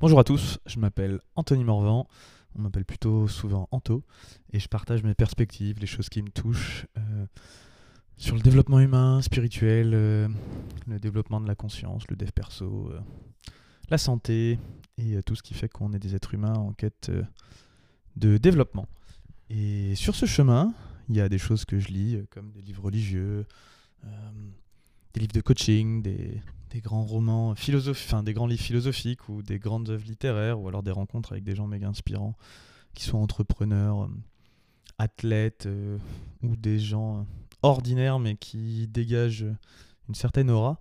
Bonjour à tous, je m'appelle Anthony Morvan, on m'appelle plutôt souvent Anto, et je partage mes perspectives, les choses qui me touchent euh, sur le développement humain, spirituel, euh, le développement de la conscience, le dev perso, euh, la santé, et tout ce qui fait qu'on est des êtres humains en quête de développement. Et sur ce chemin, il y a des choses que je lis, comme des livres religieux, des livres de coaching, des, des grands romans philosophiques, enfin des grands livres philosophiques ou des grandes œuvres littéraires, ou alors des rencontres avec des gens méga inspirants, qui soient entrepreneurs, euh, athlètes, euh, ou des gens euh, ordinaires mais qui dégagent une certaine aura.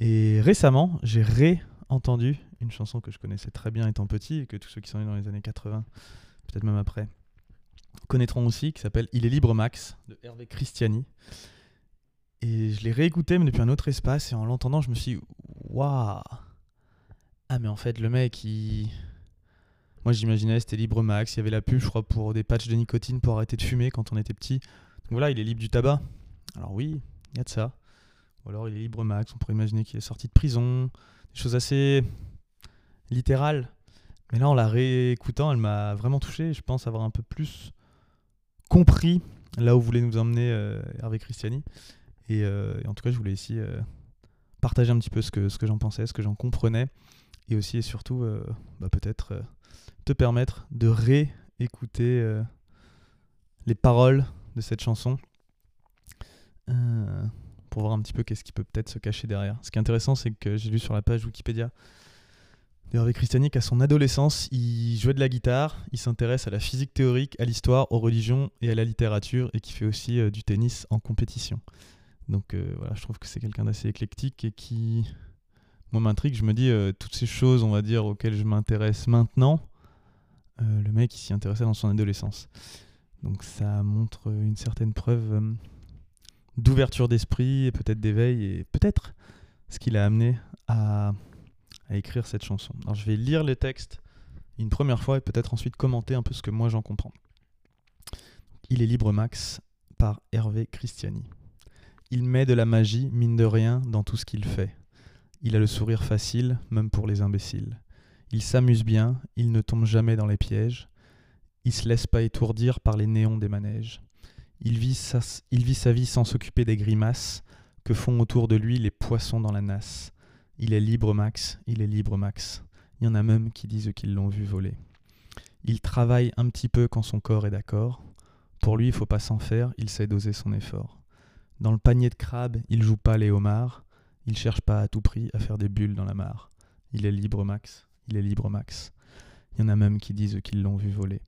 Et récemment, j'ai ré-entendu une chanson que je connaissais très bien étant petit et que tous ceux qui sont nés dans les années 80, peut-être même après, connaîtront aussi, qui s'appelle Il est libre Max de Hervé Christiani. Et je l'ai réécouté, mais depuis un autre espace, et en l'entendant, je me suis dit, waouh Ah, mais en fait, le mec, il. Moi, j'imaginais, c'était libre max. Il y avait la pub, je crois, pour des patchs de nicotine pour arrêter de fumer quand on était petit. Donc voilà, il est libre du tabac. Alors oui, il y a de ça. Ou alors, il est libre max. On pourrait imaginer qu'il est sorti de prison. Des choses assez littérales. Mais là, en la réécoutant, elle m'a vraiment touché. Je pense avoir un peu plus compris là où voulait nous emmener euh, Hervé Christiani. Et, euh, et en tout cas, je voulais ici euh, partager un petit peu ce que, j'en pensais, ce que j'en comprenais. Et aussi et surtout, euh, bah, peut-être te permettre de réécouter les paroles de cette chanson pour voir un petit peu qu'est-ce qui peut peut-être se cacher derrière. Ce qui est intéressant, c'est que j'ai lu sur la page Wikipédia d'Hervé Christiani qu'à son adolescence, il jouait de la guitare, il s'intéresse à la physique théorique, à l'histoire, aux religions et à la littérature, et qui fait aussi du tennis en compétition. Donc euh, voilà, je trouve que c'est quelqu'un d'assez éclectique et qui, moi, m'intrigue. Je me dis, euh, toutes ces choses, on va dire, auxquelles je m'intéresse maintenant, euh, le mec, il s'y intéressait dans son adolescence. Donc ça montre une certaine preuve d'ouverture d'esprit et peut-être d'éveil et peut-être ce qui l'a amené à, à écrire cette chanson. Alors je vais lire le texte une première fois et peut-être ensuite commenter un peu ce que moi j'en comprends. Il est libre Max par Hervé Christiani. Il met de la magie, mine de rien, dans tout ce qu'il fait. Il a le sourire facile, même pour les imbéciles. Il s'amuse bien, il ne tombe jamais dans les pièges. Il se laisse pas étourdir par les néons des manèges. Il vit sa, vie sans s'occuper des grimaces que font autour de lui les poissons dans la nasse. Il est libre Max, il est libre Max. Il y en a même qui disent qu'ils l'ont vu voler. Il travaille un petit peu quand son corps est d'accord. Pour lui, il faut pas s'en faire, il sait doser son effort. Dans le panier de crabes, il joue pas les homards. Il cherche pas à tout prix à faire des bulles dans la mare. Il est libre Max, il est libre Max. Il y en a même qui disent qu'ils l'ont vu voler.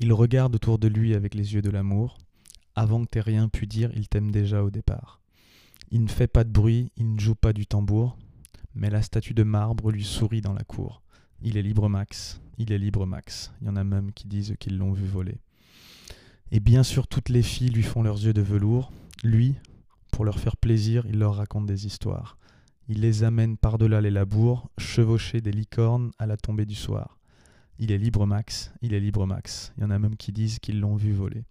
Il regarde autour de lui avec les yeux de l'amour. Avant que t'aies rien pu dire, il t'aime déjà au départ. Il ne fait pas de bruit, il ne joue pas du tambour, mais la statue de marbre lui sourit dans la cour. Il est libre Max, il est libre Max. Il y en a même qui disent qu'ils l'ont vu voler. Et bien sûr, toutes les filles lui font leurs yeux de velours. Lui, pour leur faire plaisir, il leur raconte des histoires. Il les amène par-delà les labours, chevaucher des licornes à la tombée du soir. Il est libre Max, il est libre Max. Il y en a même qui disent qu'ils l'ont vu voler.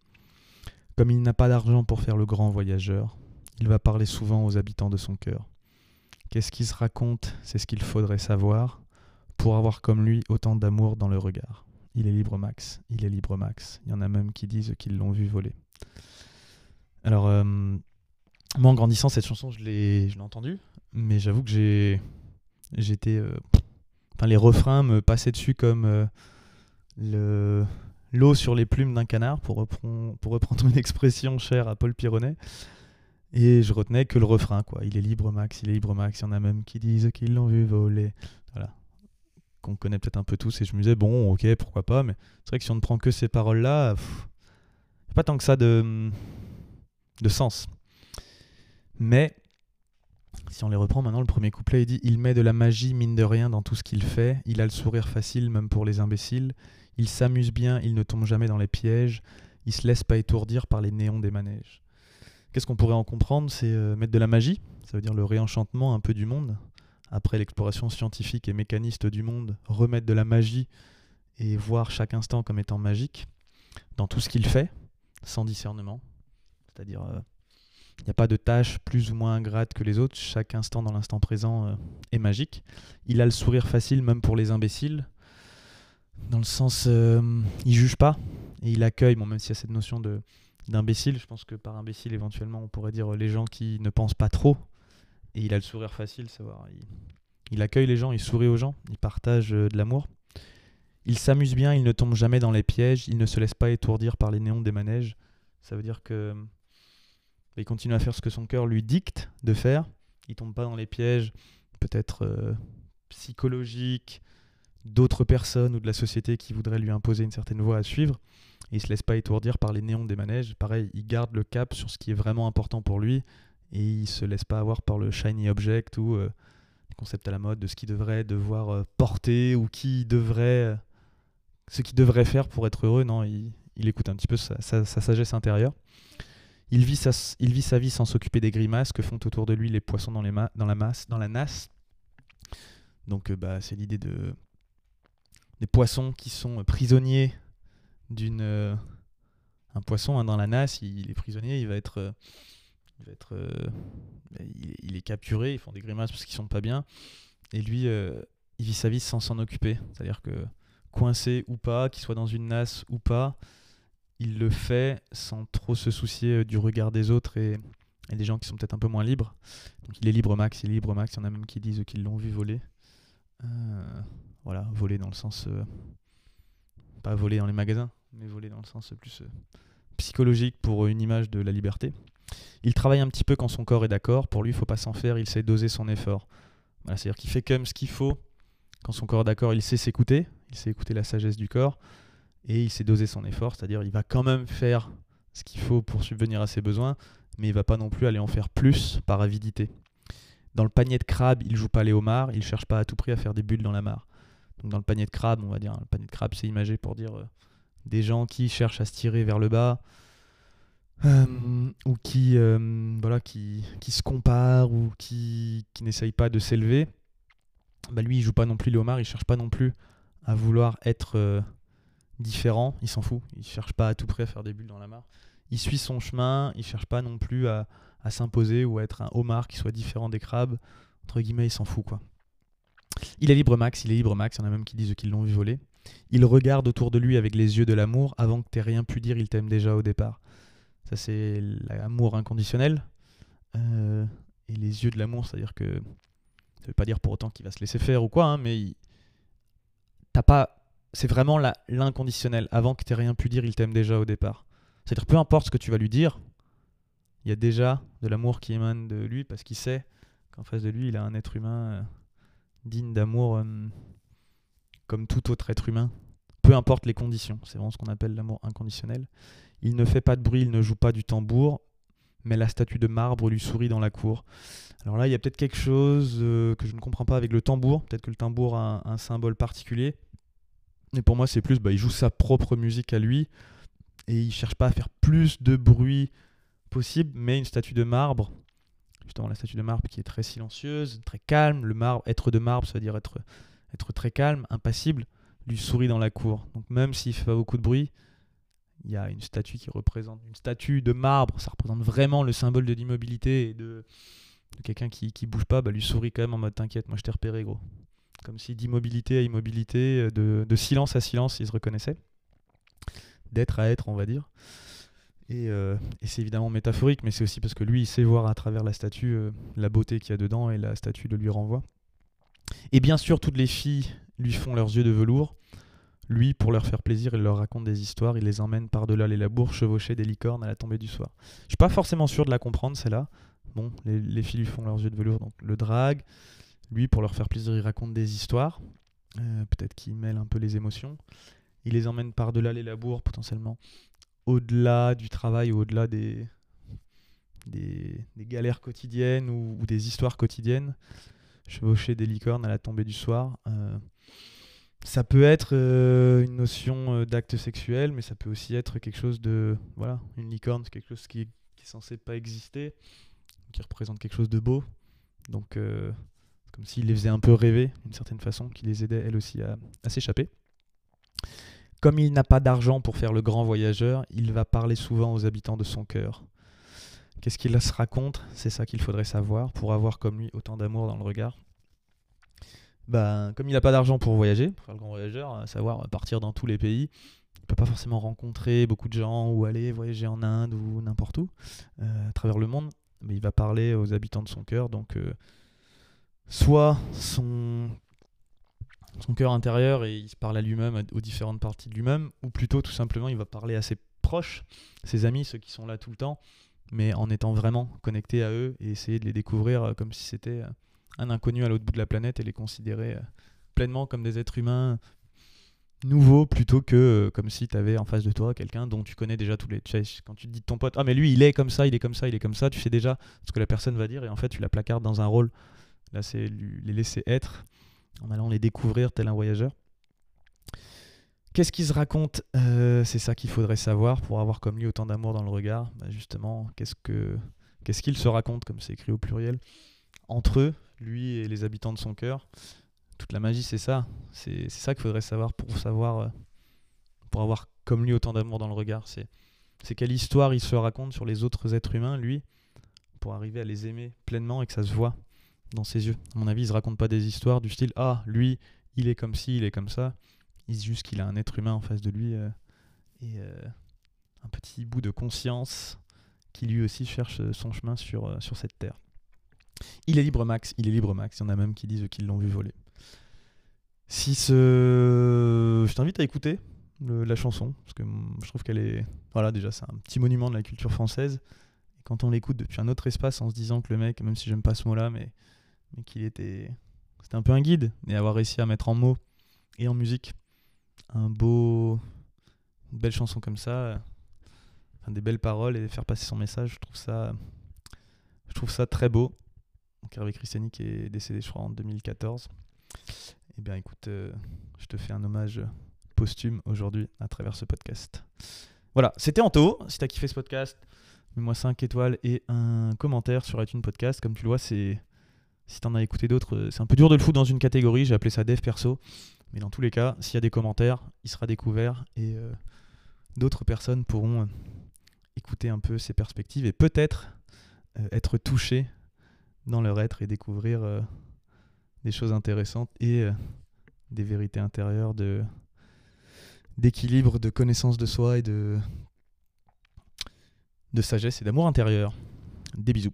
Comme il n'a pas d'argent pour faire le grand voyageur, il va parler souvent aux habitants de son cœur. Qu'est-ce qui se raconte? C'est ce qu'il faudrait savoir pour avoir comme lui autant d'amour dans le regard. Il est libre Max, il est libre Max. Il y en a même qui disent qu'ils l'ont vu voler. Alors, euh, moi en grandissant, cette chanson, je l'ai entendue, mais j'avoue que j'ai j'étais euh, enfin les refrains me passaient dessus comme euh, le l'eau sur les plumes d'un canard pour reprendre pour reprendre une expression chère à Paul Pironnet. Et je retenais que le refrain quoi. Il est libre Max il est libre Max. Il y en a même qui disent qu'ils l'ont vu voler. Voilà. Qu'on connaît peut-être un peu tous. Et je me disais bon ok pourquoi pas mais c'est vrai que si on ne prend que ces paroles là il a pas tant que ça de de sens mais si on les reprend maintenant, le premier couplet, il dit Il met de la magie, mine de rien, dans tout ce qu'il fait. Il a le sourire facile, même pour les imbéciles. Il s'amuse bien, il ne tombe jamais dans les pièges. Il se laisse pas étourdir par les néons des manèges. Qu'est-ce qu'on pourrait en comprendre? C'est euh, mettre de la magie, ça veut dire le réenchantement un peu du monde. Après l'exploration scientifique et mécaniste du monde, remettre de la magie et voir chaque instant comme étant magique dans tout ce qu'il fait, sans discernement. C'est-à-dire. euh, Il n'y a pas de tâche plus ou moins ingrate que les autres. Chaque instant dans l'instant présent euh, est magique. Il a le sourire facile même pour les imbéciles. Dans le sens, euh, il juge pas et il accueille. Bon, même s'il y a cette notion de d'imbécile, je pense que par imbécile éventuellement on pourrait dire les gens qui ne pensent pas trop. Et il a le sourire facile, savoir. Il, il accueille les gens, il sourit aux gens, il partage de l'amour. Il s'amuse bien, il ne tombe jamais dans les pièges, il ne se laisse pas étourdir par les néons des manèges. Ça veut dire que il continue à faire ce que son cœur lui dicte de faire. Il tombe pas dans les pièges, peut-être euh, psychologiques, d'autres personnes ou de la société qui voudraient lui imposer une certaine voie à suivre. Et il se laisse pas étourdir par les néons des manèges. Pareil, il garde le cap sur ce qui est vraiment important pour lui et il se laisse pas avoir par le shiny object ou euh, les concepts à la mode de ce qu'il devrait devoir euh, porter ou qui devrait ce qu'il devrait faire pour être heureux. Non, il, écoute un petit peu sa, sagesse intérieure. Il vit, sa, vie sans s'occuper des grimaces que font autour de lui les poissons dans, la masse, dans la nasse. Donc euh, bah, c'est l'idée de des poissons qui sont prisonniers d'une euh, un poisson hein, dans la nasse, il, est prisonnier, il va être euh, être, il, est capturé, ils font des grimaces parce qu'ils sont pas bien, et lui il vit sa vie sans s'en occuper, c'est-à-dire que coincé ou pas, qu'il soit dans une nasse ou pas, il le fait sans trop se soucier euh, du regard des autres et, des gens qui sont peut-être un peu moins libres. Il est libre max, il est libre max. Il y en a même qui disent qu'ils l'ont vu voler. Euh, voilà, voler dans le sens. Euh, pas voler dans les magasins, mais voler dans le sens plus psychologique pour une image de la liberté. Il travaille un petit peu quand son corps est d'accord. Pour lui, il faut pas s'en faire, il sait doser son effort. Voilà, C'est-à-dire qu'il fait même ce qu'il faut. Quand son corps est d'accord, il sait s'écouter, il sait écouter la sagesse du corps et il sait doser son effort, c'est-à-dire il va quand même faire ce qu'il faut pour subvenir à ses besoins, mais il va pas non plus aller en faire plus par avidité. Dans le panier de crabe, il joue pas les homards, il cherche pas à tout prix à faire des bulles dans la mare. Dans le panier de crabe, on va dire, le panier de crabe c'est imagé pour dire euh, des gens qui cherchent à se tirer vers le bas, euh, ou qui, euh, voilà, qui, qui, se comparent, ou qui, n'essayent pas de s'élever. Bah lui, il joue pas non plus les homards, il cherche pas non plus à vouloir être différent, il s'en fout, il cherche pas à tout près à faire des bulles dans la mare. Il suit son chemin, il cherche pas non plus à, s'imposer ou à être un homard qui soit différent des crabes. Entre guillemets, il s'en fout quoi. Il est libre max, il est libre max, il y en a même qui disent qu'ils l'ont vu voler. Il regarde autour de lui avec les yeux de l'amour, avant que t'aies rien pu dire, il t'aime déjà au départ. Ça c'est l'amour inconditionnel. Euh, et les yeux de l'amour, c'est-à-dire que ça veut pas dire pour autant qu'il va se laisser faire ou quoi, hein, mais t'as pas. C'est vraiment l'inconditionnel. Avant que tu rien pu dire, il t'aime déjà au départ. C'est-à-dire, peu importe ce que tu vas lui dire, il y a déjà de l'amour qui émane de lui parce qu'il sait qu'en face de lui, il a un être humain euh, digne d'amour euh, comme tout autre être humain. Peu importe les conditions. C'est vraiment ce qu'on appelle l'amour inconditionnel. Il ne fait pas de bruit, il ne joue pas du tambour, mais la statue de marbre lui sourit dans la cour. Alors là, il y a peut-être quelque chose euh, que je ne comprends pas avec le tambour. Peut-être que le tambour a un, symbole particulier. Mais pour moi, c'est plus, bah, il joue sa propre musique à lui. Et il cherche pas à faire plus de bruit possible, mais une statue de marbre. Justement, la statue de marbre qui est très silencieuse, très calme. Le marbre, être de marbre, ça veut dire être, être très calme, impassible, lui sourit dans la cour. Donc même s'il fait pas beaucoup de bruit, il y a une statue qui représente une statue de marbre, ça représente vraiment le symbole de l'immobilité et de, quelqu'un qui, qui bouge pas, bah, lui sourit quand même en mode t'inquiète, moi je t'ai repéré gros. Comme si d'immobilité à immobilité, euh, de, silence à silence, il se reconnaissait. D'être à être, on va dire. Et, euh, et c'est évidemment métaphorique, mais c'est aussi parce que lui, il sait voir à travers la statue euh, la beauté qu'il y a dedans et la statue le lui renvoie. Et bien sûr, toutes les filles lui font leurs yeux de velours. Lui, pour leur faire plaisir, il leur raconte des histoires, il les emmène par-delà les labours, chevaucher des licornes à la tombée du soir. Je suis pas forcément sûr de la comprendre, celle-là. Bon, les, filles lui font leurs yeux de velours, donc le drague. Lui, pour leur faire plaisir, il raconte des histoires. Euh, peut-être qu'il mêle un peu les émotions. Il les emmène par-delà les labours, potentiellement, au-delà du travail au-delà des, galères quotidiennes ou, des histoires quotidiennes. Chevaucher des licornes à la tombée du soir. Euh, ça peut être euh, une notion d'acte sexuel, mais ça peut aussi être quelque chose de. Voilà, une licorne, c'est quelque chose qui est, censé pas exister, qui représente quelque chose de beau. Donc, comme s'il les faisait un peu rêver, d'une certaine façon, qui les aidait, elle aussi, à, s'échapper. Comme il n'a pas d'argent pour faire le grand voyageur, il va parler souvent aux habitants de son cœur. Qu'est-ce qu'il se raconte? C'est ça qu'il faudrait savoir pour avoir comme lui autant d'amour dans le regard. Ben, comme il n'a pas d'argent pour voyager, pour faire le grand voyageur, à savoir partir dans tous les pays, il peut pas forcément rencontrer beaucoup de gens ou aller voyager en Inde ou n'importe où euh, à travers le monde, mais il va parler aux habitants de son cœur. Donc, euh, soit son son cœur intérieur et il se parle à lui-même, aux différentes parties de lui-même, ou plutôt tout simplement il va parler à ses proches, ses amis, ceux qui sont là tout le temps, mais en étant vraiment connecté à eux et essayer de les découvrir euh, comme si c'était un inconnu à l'autre bout de la planète et les considérer pleinement comme des êtres humains nouveau plutôt que euh, comme si tu avais en face de toi quelqu'un dont tu connais déjà tous les quand tu te dis de ton pote ah mais lui il est comme ça il est comme ça il est comme ça tu sais déjà ce que la personne va dire et en fait tu la placardes dans un rôle là c'est les laisser être en allant les découvrir tel un voyageur qu'est-ce qu'il se raconte euh, c'est ça qu'il faudrait savoir pour avoir comme lui autant d'amour dans le regard bah, justement qu'est-ce que se raconte comme c'est écrit au pluriel entre eux lui et les habitants de son cœur toute la magie, c'est ça. C'est ça qu'il faudrait savoir pour savoir, euh, pour avoir comme lui autant d'amour dans le regard. C'est c'est quelle histoire il se raconte sur les autres êtres humains, lui, pour arriver à les aimer pleinement et que ça se voit dans ses yeux. À mon avis, il se raconte pas des histoires du style ah lui, il est comme ci, il est comme ça. Il dit juste qu'il a un être humain en face de lui euh, et euh, un petit bout de conscience qui lui aussi cherche son chemin sur, sur cette terre. Il est libre max, il est libre max. Il y en a même qui disent qu'ils l'ont vu voler. Si. Je t'invite à écouter la chanson, parce que je trouve qu'elle est... Voilà, déjà, c'est un petit monument de la culture française. Quand on l'écoute depuis un autre espace, en se disant que le mec, même si j'aime pas ce mot-là, mais, mais qu'il était... C'était un peu un guide, et avoir réussi à mettre en mots et en musique un beau... Une belle chanson comme ça, enfin, des belles paroles et faire passer son message, je trouve ça... Je trouve ça très beau. Donc Hervé Christiani qui est décédé, je crois, en 2014. Eh bien, écoute, euh, je te fais un hommage posthume aujourd'hui à travers ce podcast. Voilà, c'était Anto. Si t'as kiffé ce podcast, mets-moi 5 étoiles et un commentaire sur iTunes Podcast. Comme tu le vois, c'est si t'en as écouté d'autres, euh, c'est un peu dur de le foutre dans une catégorie. J'ai appelé ça dev perso. Mais dans tous les cas, s'il y a des commentaires, il sera découvert et euh, d'autres personnes pourront écouter un peu ces perspectives et peut-être être touchés dans leur être et découvrir des choses intéressantes et euh, des vérités intérieures de d'équilibre, de connaissance de soi et de sagesse et d'amour intérieur. Des bisous.